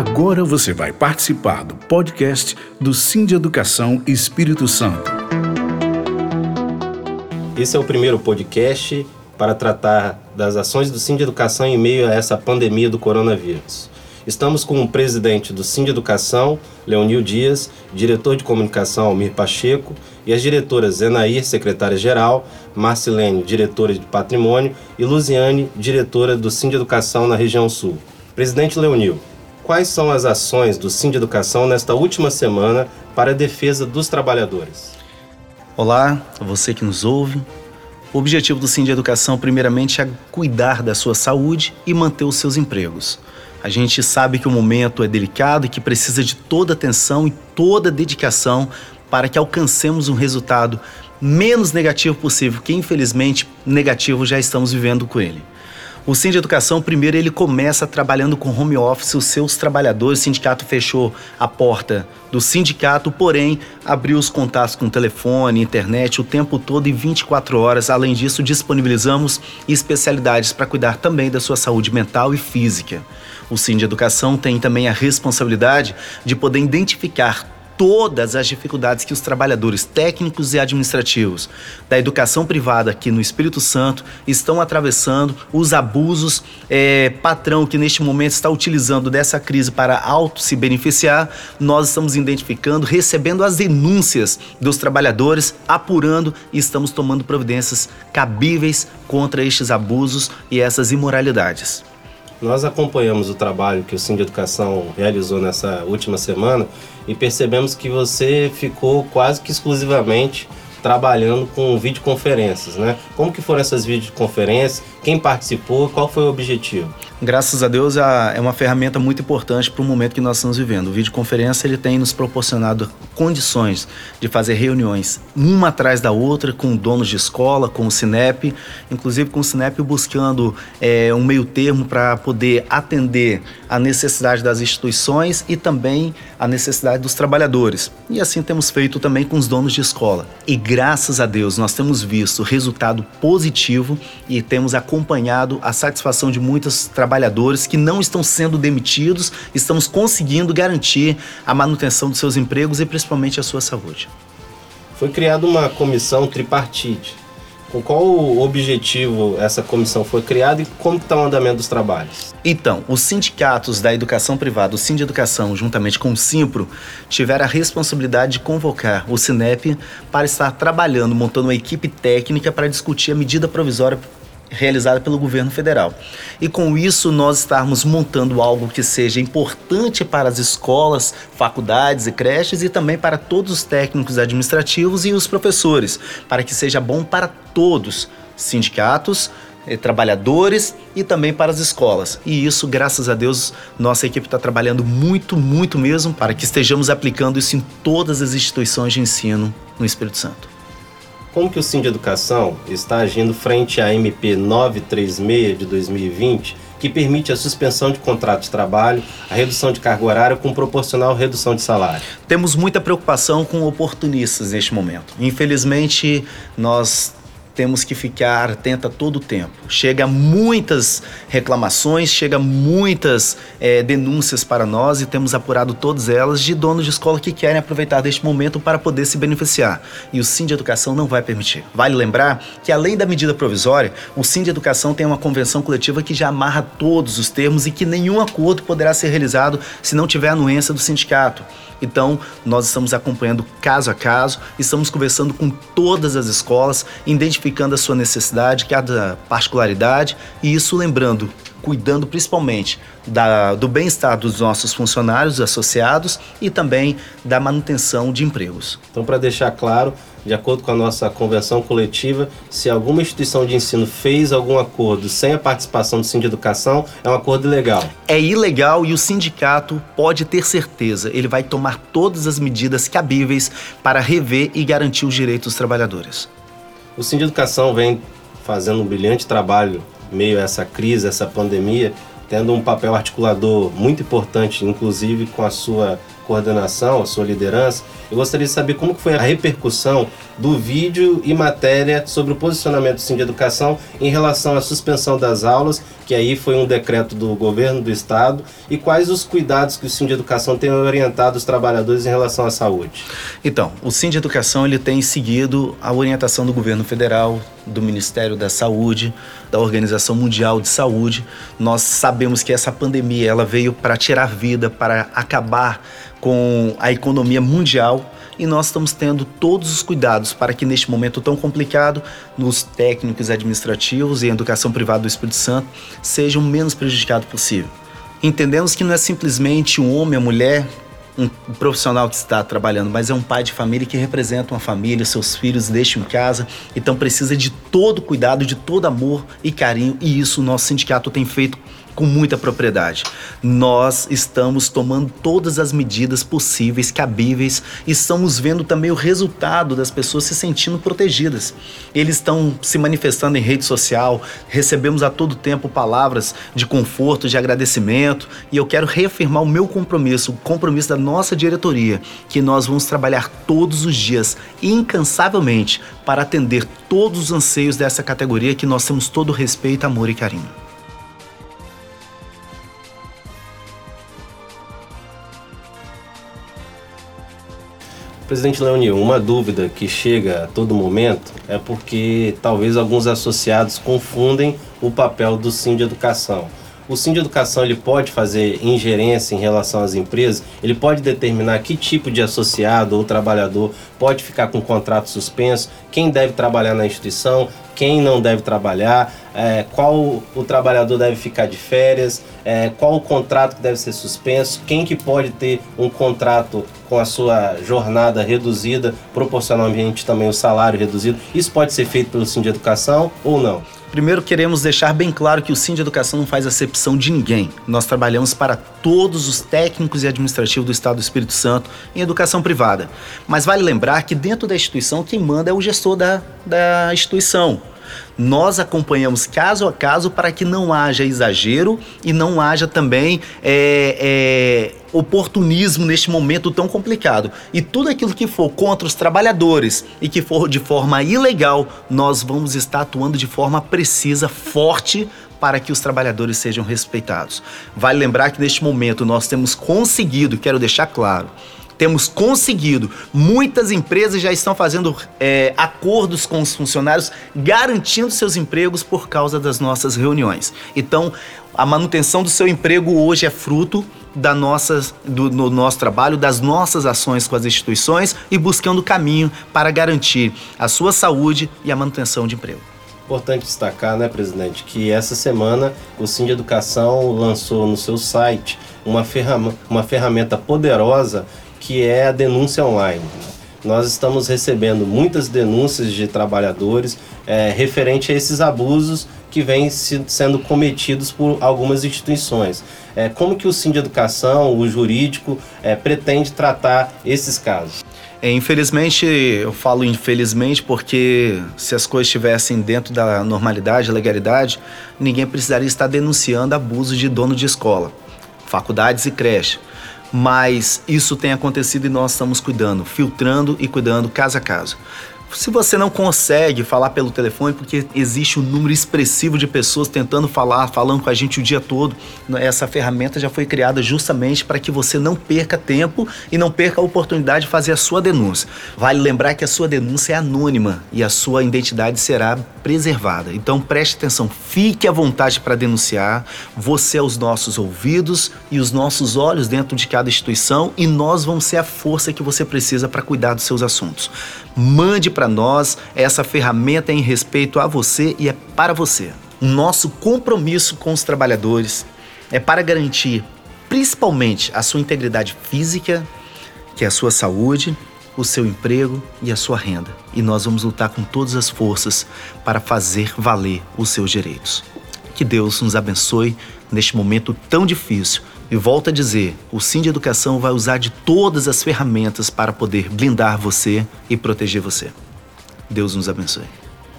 Agora você vai participar do podcast do Sim de Educação Espírito Santo. Esse é o primeiro podcast para tratar das ações do Sim de Educação em meio a essa pandemia do coronavírus. Estamos com o presidente do Sim de Educação, Leonil Dias, diretor de comunicação, Almir Pacheco, e as diretoras Zenair, secretária-geral, Marcilene, diretora de patrimônio, e Luziane, diretora do Sim de Educação na região sul. Presidente Leonil, quais são as ações do Sim de Educação nesta última semana para a defesa dos trabalhadores? Olá, você que nos ouve. O objetivo do Sim de Educação, primeiramente, é cuidar da sua saúde e manter os seus empregos. A gente sabe que o momento é delicado e que precisa de toda atenção e toda dedicação para que alcancemos um resultado menos negativo possível, que infelizmente negativo já estamos vivendo com ele. O Sim de Educação, primeiro, ele começa trabalhando com home office, os seus trabalhadores, o sindicato fechou a porta do sindicato, porém, abriu os contatos com telefone, internet o tempo todo e 24 horas. Além disso, disponibilizamos especialidades para cuidar também da sua saúde mental e física. O Sim de Educação tem também a responsabilidade de poder identificar todas as dificuldades que os trabalhadores técnicos e administrativos da educação privada aqui no Espírito Santo estão atravessando, os abusos, é, patrão que neste momento está utilizando dessa crise para auto se beneficiar, nós estamos identificando, recebendo as denúncias dos trabalhadores, apurando e estamos tomando providências cabíveis contra estes abusos e essas imoralidades. Nós acompanhamos o trabalho que o Sim de Educação realizou nessa última semana e percebemos que você ficou quase que exclusivamente trabalhando com videoconferências, né? Como que foram essas videoconferências? Quem participou? Qual foi o objetivo? Graças a Deus é uma ferramenta muito importante para o momento que nós estamos vivendo. O videoconferência ele tem nos proporcionado condições de fazer reuniões uma atrás da outra com donos de escola, com o Cinep, inclusive com o Cinep buscando é, um meio termo para poder atender a necessidade das instituições e também a necessidade dos trabalhadores. E assim temos feito também com os donos de escola. Graças a Deus nós temos visto resultado positivo e temos acompanhado a satisfação de muitos trabalhadores que não estão sendo demitidos, estamos conseguindo garantir a manutenção dos seus empregos e principalmente a sua saúde. Foi criada uma comissão tripartite com qual objetivo essa comissão foi criada e como está o andamento dos trabalhos? Então, os sindicatos da educação privada, o Sim de Educação, juntamente com o Simpro, tiveram a responsabilidade de convocar o Cinep para estar trabalhando, montando uma equipe técnica para discutir a medida provisória realizada pelo governo federal. E com isso nós estarmos montando algo que seja importante para as escolas, faculdades e creches e também para todos os técnicos administrativos e os professores, para que seja bom para todos, sindicatos, eh, trabalhadores e também para as escolas. E isso, graças a Deus, nossa equipe está trabalhando muito, muito mesmo para que estejamos aplicando isso em todas as instituições de ensino no Espírito Santo. Como que o Sim de Educação está agindo frente à MP 936 de 2020, que permite a suspensão de contrato de trabalho, a redução de carga horária com proporcional redução de salário? Temos muita preocupação com oportunistas neste momento. Infelizmente, nós temos que ficar atenta todo o tempo. Chega muitas reclamações, chega muitas é, denúncias para nós e temos apurado todas elas de donos de escola que querem aproveitar deste momento para poder se beneficiar. E o Sim de Educação não vai permitir. Vale lembrar que além da medida provisória, o Sim de Educação tem uma convenção coletiva que já amarra todos os termos e que nenhum acordo poderá ser realizado se não tiver anuência do sindicato. Então, nós estamos acompanhando caso a caso, estamos conversando com todas as escolas, identificando a sua necessidade, cada particularidade, e isso lembrando, cuidando principalmente da, do bem-estar dos nossos funcionários associados e também da manutenção de empregos. Então, para deixar claro, de acordo com a nossa convenção coletiva, se alguma instituição de ensino fez algum acordo sem a participação do Sindicato de Educação, é um acordo ilegal. É ilegal e o sindicato pode ter certeza, ele vai tomar todas as medidas cabíveis para rever e garantir os direitos dos trabalhadores. O Sindicato de Educação vem fazendo um brilhante trabalho meio a essa crise, essa pandemia, tendo um papel articulador muito importante, inclusive com a sua coordenação, a sua liderança, eu gostaria de saber como foi a repercussão do vídeo e matéria sobre o posicionamento do Sim de Educação em relação à suspensão das aulas, que aí foi um decreto do governo do estado, e quais os cuidados que o Sim de Educação tem orientado os trabalhadores em relação à saúde. Então, o Sim de Educação ele tem seguido a orientação do governo federal, do Ministério da Saúde, da Organização Mundial de Saúde. Nós sabemos que essa pandemia ela veio para tirar vida, para acabar com a economia mundial e nós estamos tendo todos os cuidados para que neste momento tão complicado, nos técnicos administrativos e educação privada do Espírito Santo sejam o menos prejudicado possível. Entendemos que não é simplesmente um homem, a mulher, um profissional que está trabalhando, mas é um pai de família que representa uma família, seus filhos deixam em casa, então precisa de todo cuidado, de todo amor e carinho, e isso o nosso sindicato tem feito com muita propriedade. Nós estamos tomando todas as medidas possíveis, cabíveis, e estamos vendo também o resultado das pessoas se sentindo protegidas. Eles estão se manifestando em rede social, recebemos a todo tempo palavras de conforto, de agradecimento, e eu quero reafirmar o meu compromisso, o compromisso da nossa diretoria, que nós vamos trabalhar todos os dias, incansavelmente, para atender todos os anseios dessa categoria que nós temos todo respeito, amor e carinho. Presidente Leonil, uma dúvida que chega a todo momento é porque talvez alguns associados confundem o papel do Sim de Educação. O Sim de Educação ele pode fazer ingerência em relação às empresas, ele pode determinar que tipo de associado ou trabalhador pode ficar com contrato suspenso, quem deve trabalhar na instituição, quem não deve trabalhar, é, qual o trabalhador deve ficar de férias, é, qual o contrato que deve ser suspenso, quem que pode ter um contrato com a sua jornada reduzida, proporcionalmente também o salário reduzido. Isso pode ser feito pelo Sim de Educação ou não? Primeiro, queremos deixar bem claro que o Sim de Educação não faz acepção de ninguém. Nós trabalhamos para todos os técnicos e administrativos do Estado do Espírito Santo em educação privada. Mas vale lembrar que dentro da instituição, quem manda é o gestor da, da instituição. Nós acompanhamos caso a caso para que não haja exagero e não haja também é, é, oportunismo neste momento tão complicado. E tudo aquilo que for contra os trabalhadores e que for de forma ilegal, nós vamos estar atuando de forma precisa, forte, para que os trabalhadores sejam respeitados. Vale lembrar que neste momento nós temos conseguido, quero deixar claro, temos conseguido. Muitas empresas já estão fazendo é, acordos com os funcionários, garantindo seus empregos por causa das nossas reuniões. Então, a manutenção do seu emprego hoje é fruto da nossa, do, nosso trabalho, das nossas ações com as instituições e buscando caminho para garantir a sua saúde e a manutenção de emprego. Importante destacar, né, presidente, que essa semana o Sim de Educação lançou no seu site uma, ferram uma ferramenta poderosa que é a denúncia online. Nós estamos recebendo muitas denúncias de trabalhadores é, referente a esses abusos que vêm se, sendo cometidos por algumas instituições. É, como que o Sim de Educação, o jurídico, é, pretende tratar esses casos? É, infelizmente, eu falo infelizmente porque se as coisas estivessem dentro da normalidade, legalidade, ninguém precisaria estar denunciando abuso de dono de escola, faculdades e creche mas isso tem acontecido e nós estamos cuidando, filtrando e cuidando caso a caso. Se você não consegue falar pelo telefone, porque existe um número expressivo de pessoas tentando falar, falando com a gente o dia todo, essa ferramenta já foi criada justamente para que você não perca tempo e não perca a oportunidade de fazer a sua denúncia. Vale lembrar que a sua denúncia é anônima e a sua identidade será preservada. Então preste atenção, fique à vontade para denunciar. Você é os nossos ouvidos e os nossos olhos dentro de cada instituição e nós vamos ser a força que você precisa para cuidar dos seus assuntos. Mande para nós essa ferramenta em respeito a você e é para você. Nosso compromisso com os trabalhadores é para garantir principalmente a sua integridade física, que é a sua saúde, o seu emprego e a sua renda. E nós vamos lutar com todas as forças para fazer valer os seus direitos. Que Deus nos abençoe neste momento tão difícil e volto a dizer, o Sim de Educação vai usar de todas as ferramentas para poder blindar você e proteger você. Deus nos abençoe.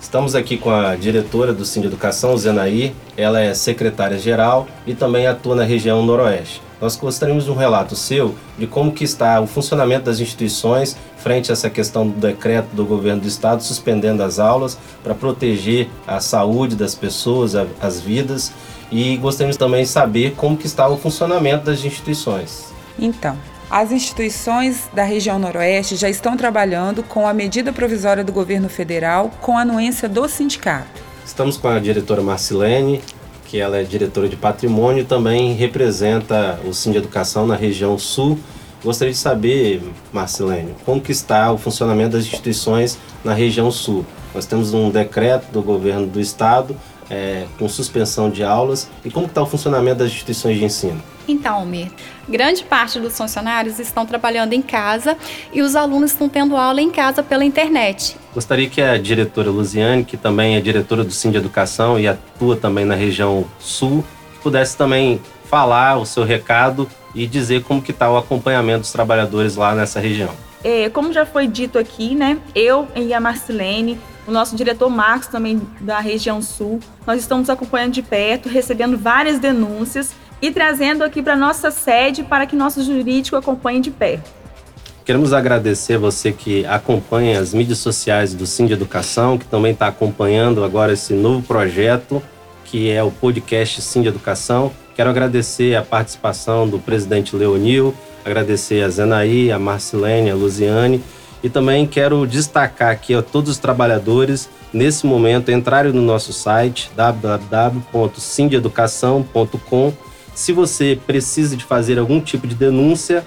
Estamos aqui com a diretora do Cine Educação, Zenaí. Ela é secretária-geral e também atua na região noroeste. Nós gostaríamos de um relato seu de como que está o funcionamento das instituições frente a essa questão do decreto do governo do estado suspendendo as aulas para proteger a saúde das pessoas, as vidas e gostaríamos também de saber como que está o funcionamento das instituições. Então, as instituições da região Noroeste já estão trabalhando com a medida provisória do governo federal com a anuência do sindicato. Estamos com a diretora Marcilene, que ela é diretora de patrimônio e também representa o Sim de Educação na região sul. Gostaria de saber, Marcelene, como que está o funcionamento das instituições na região sul. Nós temos um decreto do governo do estado é, com suspensão de aulas e como está o funcionamento das instituições de ensino. Então, Almir, grande parte dos funcionários estão trabalhando em casa e os alunos estão tendo aula em casa pela internet. Gostaria que a diretora Luziane, que também é diretora do Sim de Educação e atua também na região sul, pudesse também falar o seu recado e dizer como que está o acompanhamento dos trabalhadores lá nessa região. É, como já foi dito aqui, né, eu e a Marcelene, o nosso diretor Marcos também da região sul, nós estamos acompanhando de perto, recebendo várias denúncias e trazendo aqui para nossa sede para que nosso jurídico acompanhe de perto. Queremos agradecer você que acompanha as mídias sociais do Sim de Educação, que também está acompanhando agora esse novo projeto, que é o podcast Sim de Educação. Quero agradecer a participação do presidente Leonil, agradecer a Zenaí, a Marcelene, a Luziane, e também quero destacar aqui a todos os trabalhadores, nesse momento, entrarem no nosso site www.sindeeducação.com se você precisa de fazer algum tipo de denúncia,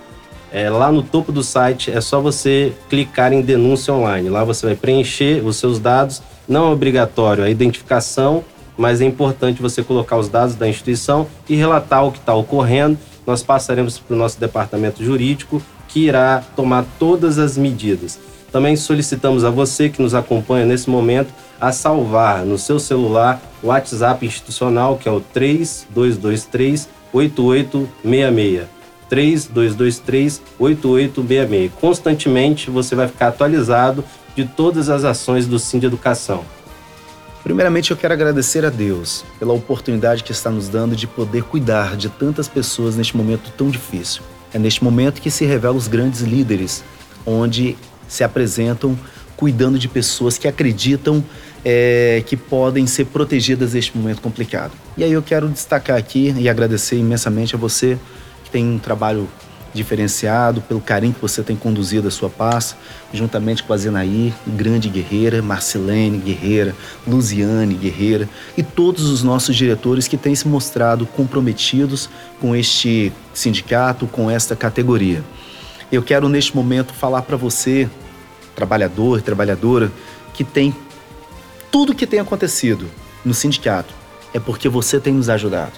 é, lá no topo do site é só você clicar em denúncia online. Lá você vai preencher os seus dados. Não é obrigatório a identificação, mas é importante você colocar os dados da instituição e relatar o que está ocorrendo. Nós passaremos para o nosso departamento jurídico, que irá tomar todas as medidas. Também solicitamos a você que nos acompanha nesse momento a salvar no seu celular o WhatsApp institucional, que é o 3223 8866. 3223 8866. Constantemente você vai ficar atualizado de todas as ações do Sim de Educação. Primeiramente, eu quero agradecer a Deus pela oportunidade que está nos dando de poder cuidar de tantas pessoas neste momento tão difícil. É neste momento que se revelam os grandes líderes, onde se apresentam cuidando de pessoas que acreditam é, que podem ser protegidas neste momento complicado. E aí eu quero destacar aqui e agradecer imensamente a você que tem um trabalho diferenciado, pelo carinho que você tem conduzido a sua paz, juntamente com a Zenaí, grande guerreira, Marcelene, guerreira, Luziane, guerreira, e todos os nossos diretores que têm se mostrado comprometidos com este sindicato, com esta categoria. Eu quero neste momento falar para você, trabalhador, trabalhadora, que tem tudo que tem acontecido no sindicato é porque você tem nos ajudado.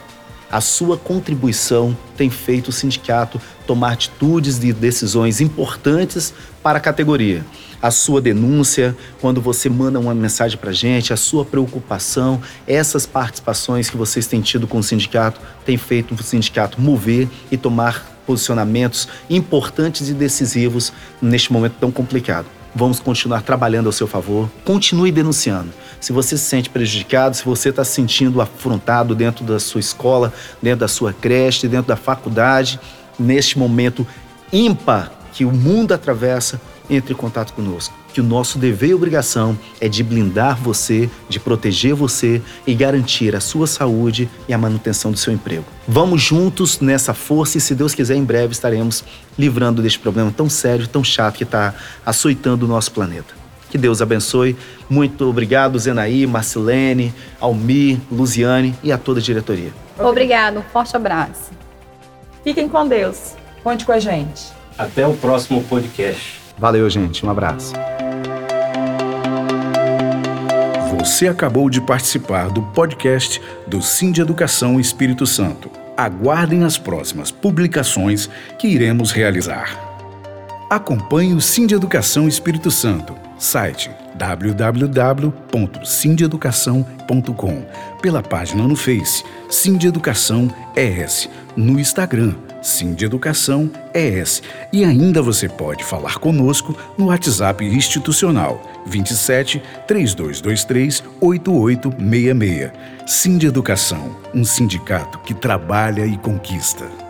A sua contribuição tem feito o sindicato tomar atitudes e decisões importantes para a categoria. A sua denúncia, quando você manda uma mensagem para a gente, a sua preocupação, essas participações que vocês têm tido com o sindicato, tem feito o sindicato mover e tomar posicionamentos importantes e decisivos neste momento tão complicado. Vamos continuar trabalhando ao seu favor. Continue denunciando. Se você se sente prejudicado, se você está se sentindo afrontado dentro da sua escola, dentro da sua creche, dentro da faculdade, neste momento ímpar que o mundo atravessa, entre em contato conosco. Que o nosso dever e obrigação é de blindar você, de proteger você e garantir a sua saúde e a manutenção do seu emprego. Vamos juntos nessa força e, se Deus quiser, em breve estaremos livrando deste problema tão sério, tão chato que está açoitando o nosso planeta. Que Deus abençoe. Muito obrigado, Zenaí, Marcelene, Almi, Luziane e a toda a diretoria. Obrigado, um forte abraço. Fiquem com Deus. Conte com a gente. Até o próximo podcast. Valeu, gente. Um abraço. Você acabou de participar do podcast do Sim de Educação Espírito Santo. Aguardem as próximas publicações que iremos realizar. Acompanhe o Sim de Educação Espírito Santo, site www.sindeeducação.com, pela página no Face Sim de Educação ES, no Instagram Sim de Educação ES. E ainda você pode falar conosco no WhatsApp institucional 27 3223 8866. Sim de Educação, um sindicato que trabalha e conquista.